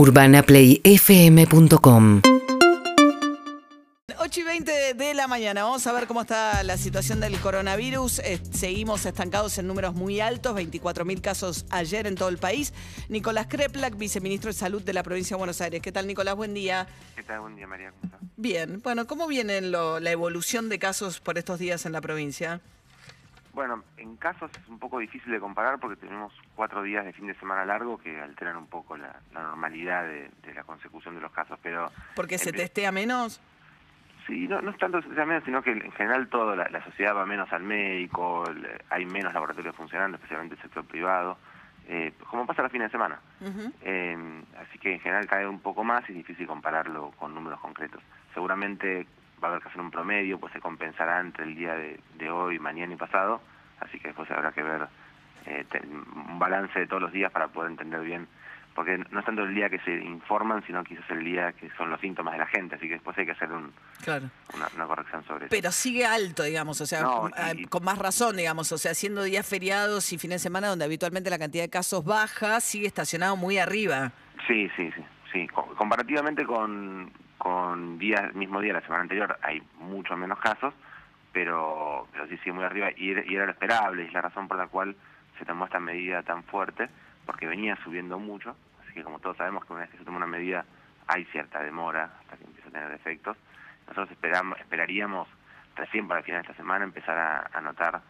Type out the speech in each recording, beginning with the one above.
UrbanaPlayFM.com 8 y 20 de la mañana. Vamos a ver cómo está la situación del coronavirus. Eh, seguimos estancados en números muy altos, 24.000 casos ayer en todo el país. Nicolás Kreplak, viceministro de Salud de la provincia de Buenos Aires. ¿Qué tal, Nicolás? Buen día. ¿Qué tal? Buen día, María. ¿Cómo? Bien. Bueno, ¿cómo viene lo- la evolución de casos por estos días en la provincia? Bueno, en casos es un poco difícil de comparar porque tenemos cuatro días de fin de semana largo que alteran un poco la, la normalidad de, de la consecución de los casos, pero ¿Porque se testea menos? sí, no, no es tanto menos, sino que en general toda la, la sociedad va menos al médico, hay menos laboratorios funcionando, especialmente el sector privado, eh, como pasa los fines de semana. Ujú. Eh, así que en general cae un poco más y es difícil compararlo con números concretos. Seguramente va a haber que hacer un promedio, pues se compensará entre el día de, de hoy, mañana y pasado, así que después habrá que ver eh, te- un balance de todos los días para poder entender bien, porque no es tanto el día que se informan, sino quizás el día que son los síntomas de la gente, así que después hay que hacer un- Claro. una, una corrección sobre eso. Pero sigue alto, digamos, o sea, No, con, y- con más razón, digamos, o sea, siendo días feriados y fines de semana donde habitualmente la cantidad de casos baja, sigue estacionado muy arriba. Sí, sí, sí. sí. Co- Comparativamente con, con día, mismo día, la semana anterior, hay mucho menos casos, pero, pero sí sigue muy arriba y, era- lo esperable, y es la razón por la cual se tomó esta medida tan fuerte, porque venía subiendo mucho, así que como todos sabemos que una vez que se toma una medida hay cierta demora hasta que empieza a tener efectos. Nosotros esperamos, esperaríamos recién para el final de esta semana empezar a, notar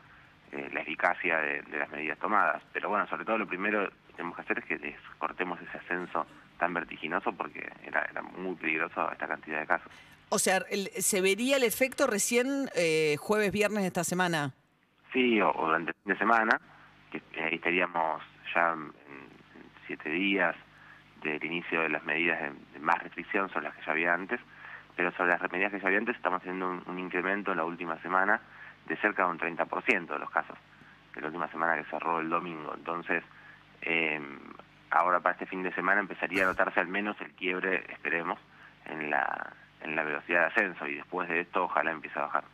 eh, la eficacia de, de las medidas tomadas. Pero bueno, sobre todo lo primero que tenemos que hacer es que cortemos ese ascenso tan vertiginoso porque era, era muy peligroso esta cantidad de casos. O sea, el- se vería el efecto recién eh, jueves, viernes de esta semana. Sí, o, o durante el fin de semana, que eh, estaríamos ya en, en siete días del inicio de las medidas de, de más restricción sobre las que ya había antes, pero sobre las medidas que ya había antes estamos teniendo un, un incremento en la última semana de cerca de un 30% de los casos, de la última semana que cerró el domingo. Entonces, eh, ahora para este fin de semana empezaría a notarse al menos el quiebre, esperemos, en la, en la velocidad de ascenso y después de esto ojalá empiece a bajar.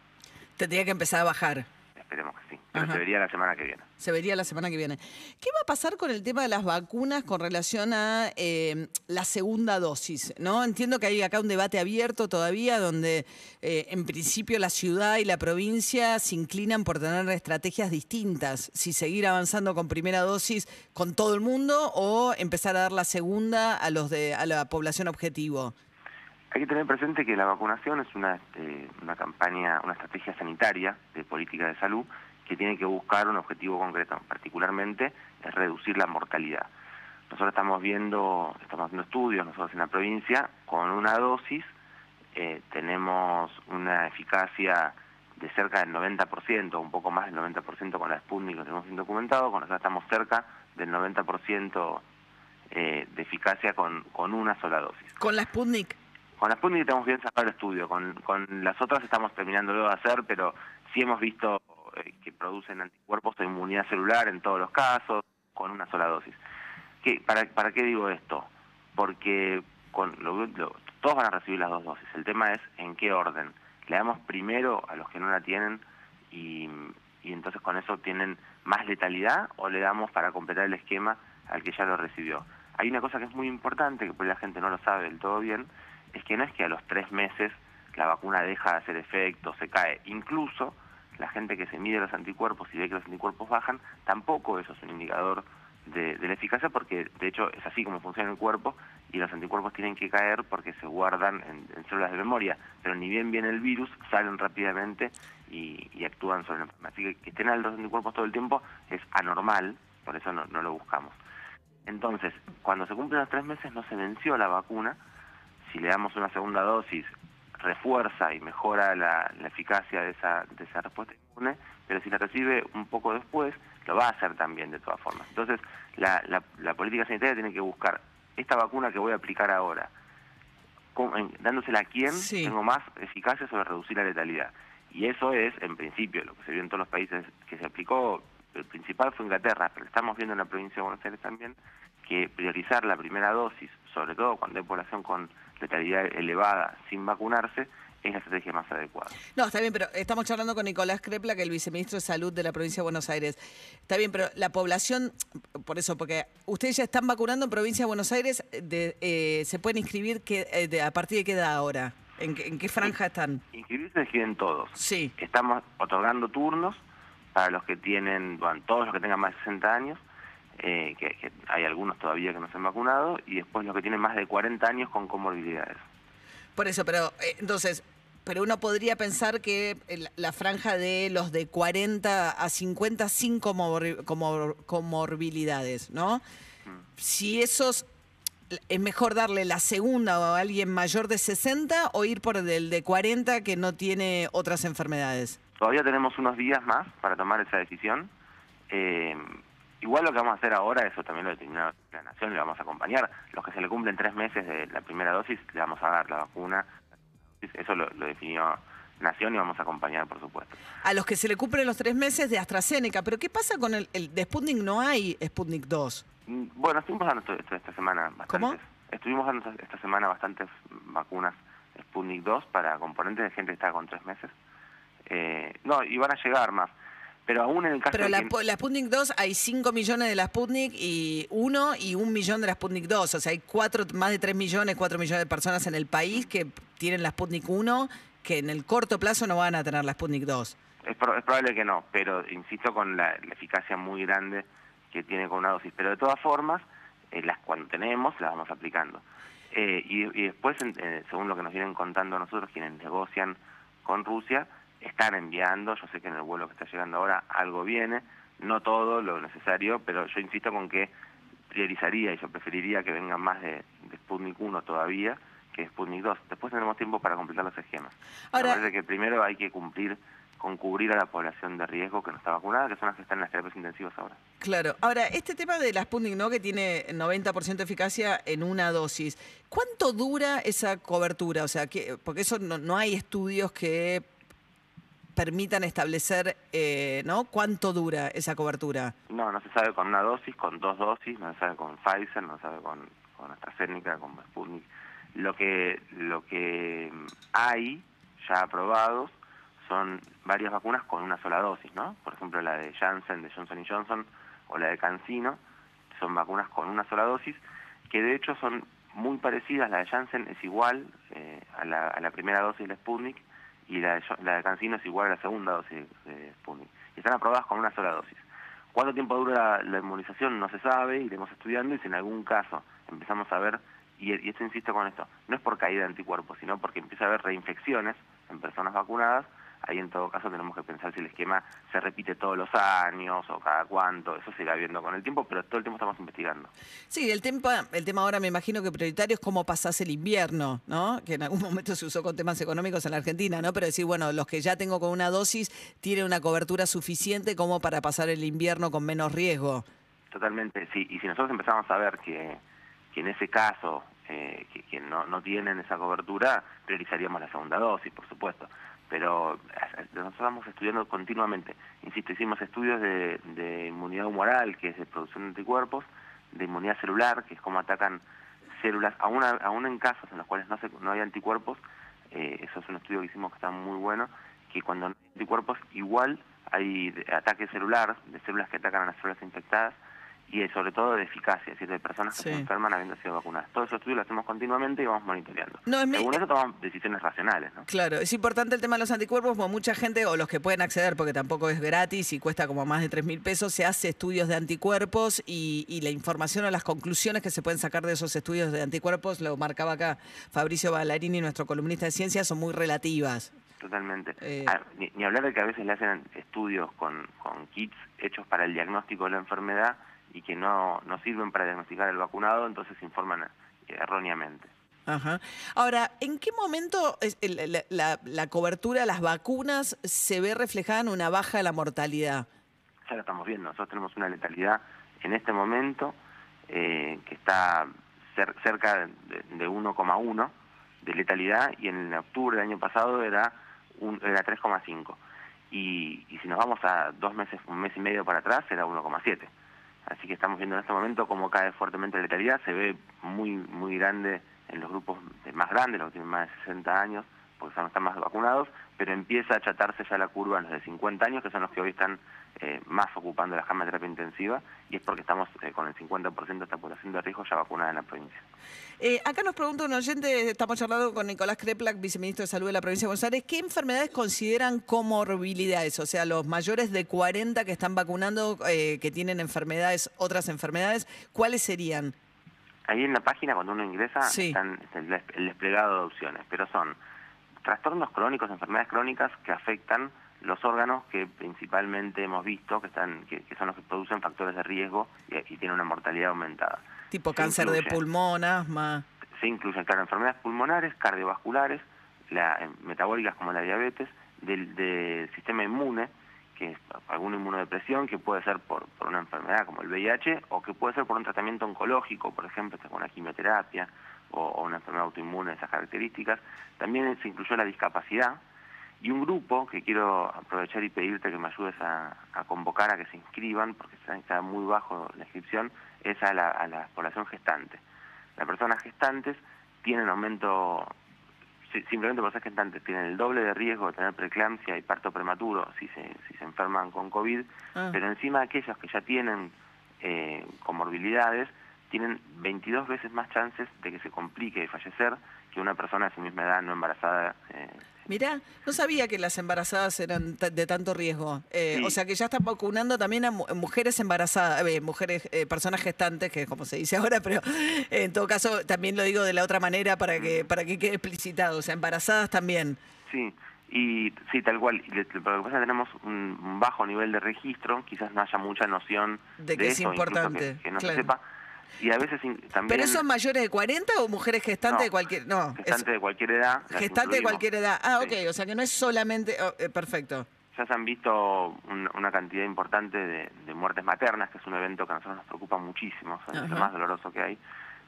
Tendría que empezar a bajar. Esperemos que sí, pero Ajá. se vería la semana que viene. Se vería la semana que viene. ¿Qué va a pasar con el tema de las vacunas con relación a eh, la segunda dosis? ¿no? Entiendo que hay acá un debate abierto todavía donde eh, en principio la ciudad y la provincia se inclinan por tener estrategias distintas. Si seguir avanzando con primera dosis con todo el mundo o empezar a dar la segunda a los de a la población objetivo. Hay que tener presente que la vacunación es una, este, una campaña, una estrategia sanitaria de política de salud que tiene que buscar un objetivo concreto, particularmente es reducir la mortalidad. Nosotros estamos viendo, estamos haciendo estudios nosotros en la provincia, con una dosis eh, tenemos una eficacia de cerca del 90%, un poco más del 90% con la Sputnik, lo tenemos bien documentado, con nosotros estamos cerca del 90% eh, de eficacia con, con una sola dosis. Con la Sputnik. Con la Sputnik tenemos bien sacado el estudio, con, con las otras estamos terminando de hacer, pero sí hemos visto eh, que producen anticuerpos de inmunidad celular en todos los casos, con una sola dosis. ¿Qué, para, ¿Para qué digo esto? Porque con lo- todos van a recibir las dos dosis. El tema es en qué orden. Le damos primero a los que no la tienen y, entonces con eso tienen más letalidad o le damos para completar el esquema al que ya lo recibió. Hay una cosa que es muy importante, que por la gente no lo sabe del todo bien, es que no es que a los tres meses la vacuna deja de hacer efecto, se cae. Incluso la gente que se mide los anticuerpos y ve que los anticuerpos bajan, tampoco eso es un indicador de, la eficacia porque de hecho es así como funciona el cuerpo y los anticuerpos tienen que caer porque se guardan en, en células de memoria, pero ni bien viene el virus, salen rápidamente y, y actúan sobre enfermedad. Así que que estén altos anticuerpos todo el tiempo es anormal, por eso no lo buscamos. Entonces, cuando se cumplen los tres meses no se venció la vacuna, si le damos una segunda dosis refuerza y mejora la, la eficacia de esa, de esa respuesta inmune, pero si la recibe un poco después, lo va a hacer también de todas formas. Entonces, la, la, la política sanitaria tiene que buscar esta vacuna que voy a aplicar ahora, con- en- dándosela a quién Sí. tengo más eficacia sobre reducir la letalidad. Y eso es, en principio, lo que se vio en todos los países que se aplicó, el principal fue Inglaterra, pero estamos viendo en la provincia de Buenos Aires también, que priorizar la primera dosis, sobre todo cuando hay población con letalidad elevada sin vacunarse, es la estrategia más adecuada. No, está bien, pero estamos charlando con Nicolás Crepla, que es el viceministro de Salud de la provincia de Buenos Aires. Está bien, pero la población, por eso, porque ustedes ya están vacunando en provincia de Buenos Aires, de, eh, ¿se pueden inscribir que, eh, de, a partir de qué edad ahora? ¿En, qué- en qué franja están? Inscribirse se inscriben todos. Sí. Estamos otorgando turnos para los que tienen, bueno, todos los que tengan más de 60 años, eh, que, que hay algunos todavía que no se han vacunado, y después los que tienen más de 40 años con comorbilidades. Por eso, pero eh, entonces, pero uno podría pensar que el- la franja de los de 40 a 50 sin comor- comor- comorbilidades, ¿no? Si esos es mejor darle la segunda a alguien mayor de 60 o ir por el de 40 que no tiene otras enfermedades. Todavía tenemos unos días más para tomar esa decisión. Eh, igual lo que vamos a hacer ahora, eso también lo determina la Nación, le vamos a acompañar. Los que se le cumplen tres meses de la primera dosis, le vamos a dar la vacuna. Eso lo, lo definió Nación y vamos a acompañar, por supuesto. A los que se le cumplen los tres meses de AstraZeneca, pero ¿qué pasa con el, el de Sputnik? No hay Sputnik 2. Mm, Bueno, estuvimos dando esto- esta semana bastantes. ¿Cómo? Estuvimos dando esta- esta semana bastantes vacunas Sputnik 2 para componentes de gente que está con tres meses. Eh, no, y van a llegar más. Pero aún en el caso Pero de la, que- la Sputnik 2 hay 5 millones de la Sputnik y 1 y 1 millón de la Sputnik 2. O sea, hay cuatro, más de 3 millones, 4 millones de personas en el país que tienen la Sputnik 1 que en el corto plazo no van a tener la Sputnik 2. Es, pro- es probable que no, pero insisto con la, la eficacia muy grande que tiene con una dosis. Pero de todas formas, eh, las cuando tenemos, las vamos aplicando. Eh, y, y después, en- eh, según lo que nos vienen contando nosotros, quienes negocian con Rusia, están enviando, yo sé que en el vuelo que está llegando ahora algo viene, no todo lo necesario, pero yo insisto con que priorizaría y yo preferiría que vengan más de, de Sputnik 1 todavía que de Sputnik 2. Después tendremos tiempo para completar los esquemas. Ahora- Me parece que primero hay que cumplir con cubrir a la población de riesgo que no está vacunada, que son las que están en las terapias intensivas ahora. Claro. Ahora, este tema de la Sputnik, ¿no? Que tiene 90% de eficacia en una dosis. ¿Cuánto dura esa cobertura? O sea, que, porque eso no, no hay estudios que permitan establecer, eh, ¿no? ¿Cuánto dura esa cobertura? No, no se sabe con una dosis, con dos dosis, no se sabe con Pfizer, no se sabe con, con AstraZeneca, con Sputnik. Lo que, lo que hay ya aprobados son varias vacunas con una sola dosis, ¿no? Por ejemplo, la de Janssen, de Johnson Johnson, o la de CanSino, son vacunas con una sola dosis, que de hecho son muy parecidas. La de Janssen es igual eh, a, la, a la primera dosis de la Sputnik, y la de, la de CanSino es igual a la segunda dosis de Sputnik. Y están aprobadas con una sola dosis. ¿Cuánto tiempo dura la, la inmunización? No se sabe, iremos estudiando y si en algún caso empezamos a ver, y, y esto insisto con esto, no es por caída de anticuerpos, sino porque empieza a haber reinfecciones en personas vacunadas, ahí en todo caso tenemos que pensar si el esquema se repite todos los años o cada cuánto, eso se irá viendo con el tiempo, pero todo el tiempo estamos investigando. Sí, el tema, el tema ahora me imagino que prioritario es cómo pasás el invierno, ¿no? Que en algún momento se usó con temas económicos en la Argentina, ¿no? Pero decir, bueno, los que ya tengo con una dosis tienen una cobertura suficiente como para pasar el invierno con menos riesgo. Totalmente, sí. Y si nosotros empezamos a ver que, que en ese caso eh, que, que no, no tienen esa cobertura, priorizaríamos la segunda dosis, por supuesto. Pero eh, nosotros estamos estudiando continuamente. Insisto, hicimos estudios de, de inmunidad humoral, que es de producción de anticuerpos, de inmunidad celular, que es cómo atacan células, aún, aún en casos en los cuales no, se, no hay anticuerpos, eh, eso es un estudio que hicimos que está muy bueno, que cuando no hay anticuerpos igual hay ataque celular, de células que atacan a las células infectadas, y eh, sobre todo de eficacia, es decir, de personas que Sí. se enferman habiendo sido vacunadas. Todos esos estudios los hacemos continuamente y vamos monitoreando. No, es Según eso tomamos decisiones racionales, ¿no? Claro, es importante el tema de los anticuerpos, porque mucha gente, o los que pueden acceder, porque tampoco es gratis y cuesta como más de 3 mil pesos, se hace estudios de anticuerpos y, y la información o las conclusiones que se pueden sacar de esos estudios de anticuerpos, lo marcaba acá Fabricio Ballarini, nuestro columnista de ciencias, son muy relativas. Totalmente. Eh. Ah, ni, ni hablar de que a veces le hacen estudios con, con kits hechos para el diagnóstico de la enfermedad y que no, no sirven para diagnosticar el vacunado, entonces se informan eh, erróneamente. Ajá. Ahora, ¿en qué momento la, la- la cobertura, las vacunas, se ve reflejada en una baja de la mortalidad? ya lo estamos viendo. Nosotros tenemos una letalidad en este momento eh, que está cer- cerca de, de 1,1 de letalidad y en octubre del año pasado era, un, era 3,5. Y, y si nos vamos a dos meses, un mes y medio para atrás, era 1,7. Así que estamos viendo en este momento cómo cae fuertemente la letalidad. Se ve muy muy grande en los grupos más grandes, los que tienen más de 60 años, sea, no están más vacunados, pero empieza a achatarse ya la curva en los de 50 años, que son los que hoy están eh, más ocupando la cama de terapia intensiva, y es porque estamos eh, con el 50% de esta población de riesgo ya vacunada en la provincia. Eh, acá nos pregunta un oyente, estamos charlando con Nicolás Kreplak, viceministro de Salud de la provincia de Buenos Aires, ¿qué enfermedades consideran comorbilidades? O sea, los mayores de 40 que están vacunando, que tienen enfermedades, otras enfermedades, ¿cuáles serían? Ahí en la página, cuando uno ingresa, están el desplegado de opciones, pero son trastornos crónicos, enfermedades crónicas que afectan los órganos que principalmente hemos visto que están que, son los que producen factores de riesgo y, aquí tienen una mortalidad aumentada. Tipo cáncer de pulmón, asma. Se incluyen, claro, enfermedades pulmonares, cardiovasculares, la, eh, metabólicas como la diabetes, del, sistema inmune, que es alguna inmunodepresión, que puede ser por, por una enfermedad como el VIH, o que puede ser por un tratamiento oncológico, por ejemplo, con una quimioterapia, o, una enfermedad autoinmune de esas características. También se incluyó la discapacidad y un grupo que quiero aprovechar y pedirte que me ayudes a, convocar a que se inscriban, porque está, muy bajo la inscripción, es a la, a la población gestante. Las personas gestantes tienen aumento, simplemente por ser gestantes, tienen el doble de riesgo de tener preeclampsia y parto prematuro si se, si se enferman con COVID, ah. pero encima aquellos que ya tienen eh, comorbilidades, tienen 22 veces más chances de que se complique de fallecer que una persona de su misma edad no embarazada. Eh. Mirá, no sabía que las embarazadas eran de tanto riesgo. Eh, o sea que ya están vacunando también a mujeres embarazadas, eh, mujeres, personas gestantes, que es como se dice ahora, pero en todo caso también lo digo de la otra manera para que para que quede explicitado. O sea, embarazadas también. Sí, y sí, tal cual. Lo que pasa es que tenemos un bajo nivel de registro, quizás no haya mucha noción de que es importante. Que, no se sepa y a veces también... ¿Pero son mayores de 40 o mujeres gestantes de cualquier...? No, gestantes de cualquier edad. Gestantes de cualquier edad. Ah, ok, o sea que no es solamente... Oh, eh, perfecto. Ya se han visto una cantidad importante de, muertes maternas, que es un evento que a nosotros nos preocupa muchísimo, es lo más doloroso que hay.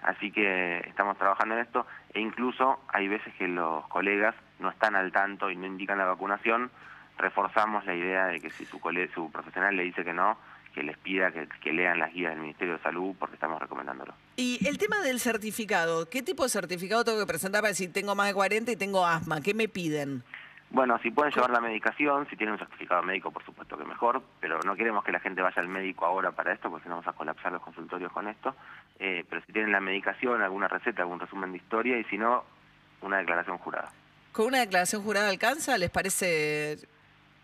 Así que estamos trabajando en esto e incluso hay veces que los colegas no están al tanto y no indican la vacunación, reforzamos la idea de que si su, su profesional le dice que no, que les pida que, lean las guías del Ministerio de Salud porque estamos recomendándolo. Y el tema del certificado, ¿qué tipo de certificado tengo que presentar para decir tengo más de 40 y tengo asma? ¿Qué me piden? Bueno, si pueden llevar la medicación, si tienen un certificado médico, por supuesto que mejor, pero no queremos que la gente vaya al médico ahora para esto, porque si no vamos a colapsar los consultorios con esto. Eh, pero si tienen la medicación, alguna receta, algún resumen de historia, y si no, una declaración jurada. ¿Con una declaración jurada alcanza? ¿Les parece...?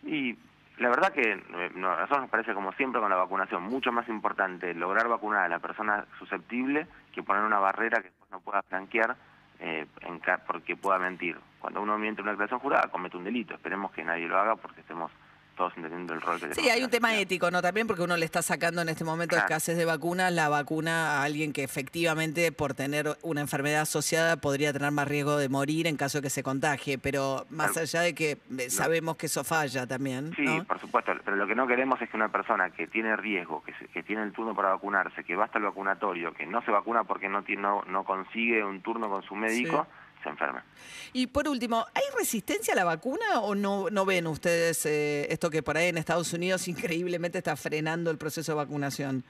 Y la verdad que eh, a nosotros nos parece, como siempre con la vacunación, mucho más importante lograr vacunar a la persona susceptible que poner una barrera que no pueda flanquear eh, en, porque pueda mentir. Cuando uno miente en una declaración jurada, comete un delito. Esperemos que nadie lo haga porque estemos todos entendiendo el rol que Sí, hay un tema ético, ¿no? También porque uno le está sacando en este momento de escasez de vacunas la vacuna a alguien que efectivamente por tener una enfermedad asociada podría tener más riesgo de morir en caso de que se contagie, pero más allá de que eh, sabemos que eso falla también. Sí, por supuesto, pero lo que no queremos es que una persona que tiene riesgo, que, que tiene el turno para vacunarse, que va hasta el vacunatorio, que no se vacuna porque no, no, no consigue un turno con su médico, se enferma. Y por último, ¿hay resistencia a la vacuna o no, no ven ustedes eh, esto que por ahí en Estados Unidos increíblemente está frenando el proceso de vacunación?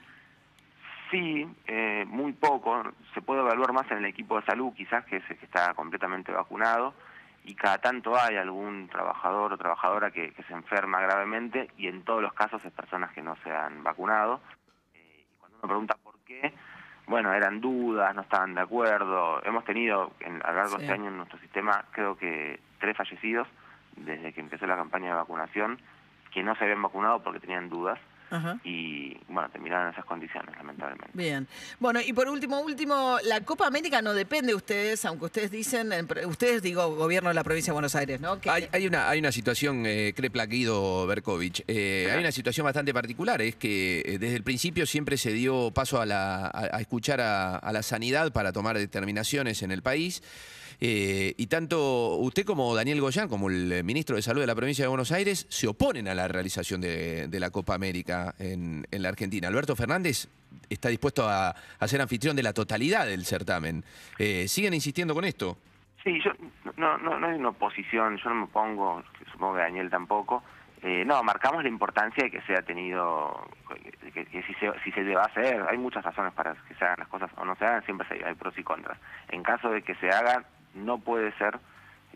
Sí, eh, muy poco. Se puede evaluar más en el equipo de salud, quizás que, que está completamente vacunado, y cada tanto hay algún trabajador o trabajadora que, se enferma gravemente, y en todos los casos es personas que no se han vacunado. Eh, y cuando uno pregunta por qué, bueno, eran dudas, no estaban de acuerdo. Hemos tenido en, a lo largo de este año en nuestro sistema, creo que tres fallecidos desde que empezó la campaña de vacunación, que no se habían vacunado porque tenían dudas y bueno, terminaron en esas condiciones, lamentablemente. Bien. Bueno, y por último, último, la Copa América no depende de ustedes, aunque ustedes dicen, ustedes digo, gobierno de la provincia de Buenos Aires, ¿no? Hay, una, hay una situación, eh, Crepla Guido Berkovich, eh, hay una situación bastante particular, es que eh, desde el principio siempre se dio paso a, la, a, escuchar a, a la sanidad para tomar determinaciones en el país. Eh, y tanto usted como Daniel Goyán, como el ministro de Salud de la provincia de Buenos Aires, se oponen a la realización de, la Copa América en, la Argentina. Alberto Fernández está dispuesto a, ser anfitrión de la totalidad del certamen. Eh, ¿Siguen insistiendo con esto? Sí, yo no, no, no hay una oposición, yo no me pongo, supongo que Daniel tampoco. Eh, no, marcamos la importancia de que sea tenido, que, si, se, si se deba hacer, hay muchas razones para que se hagan las cosas o no se hagan, siempre hay, hay pros y contras. En caso de que se hagan, no puede ser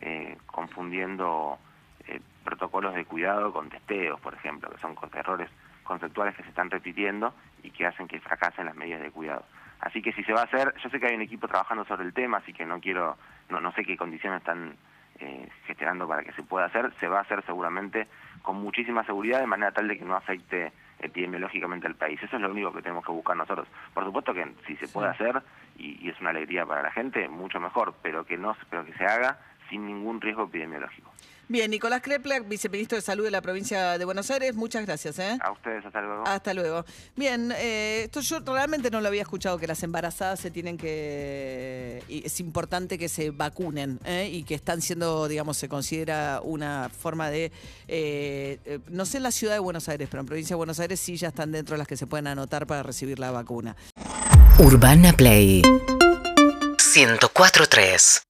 eh, confundiendo eh, protocolos de cuidado con testeos, por ejemplo, que son errores conceptuales que se están repitiendo y que hacen que fracasen las medidas de cuidado. Así que si se va a hacer, yo sé que hay un equipo trabajando sobre el tema, así que no quiero, no, no sé qué condiciones están eh, gestionando para que se pueda hacer, se va a hacer seguramente con muchísima seguridad de manera tal de que no afecte epidemiológicamente al país. Eso es lo único que tenemos que buscar nosotros. Por supuesto que si se puede hacer y, y, es una alegría para la gente, mucho mejor, pero que no, pero que se haga sin ningún riesgo epidemiológico. Bien, Nicolás Kreplak, viceministro de Salud de la provincia de Buenos Aires, muchas gracias. ¿eh? A ustedes, hasta luego. Hasta luego. Bien, eh, esto yo realmente no lo había escuchado, que las embarazadas se tienen que... Y es importante que se vacunen ¿eh? y que están siendo, digamos, se considera una forma de... Eh, eh, no sé en la ciudad de Buenos Aires, pero en provincia de Buenos Aires sí ya están dentro de las que se pueden anotar para recibir la vacuna. Urbana Play 104.3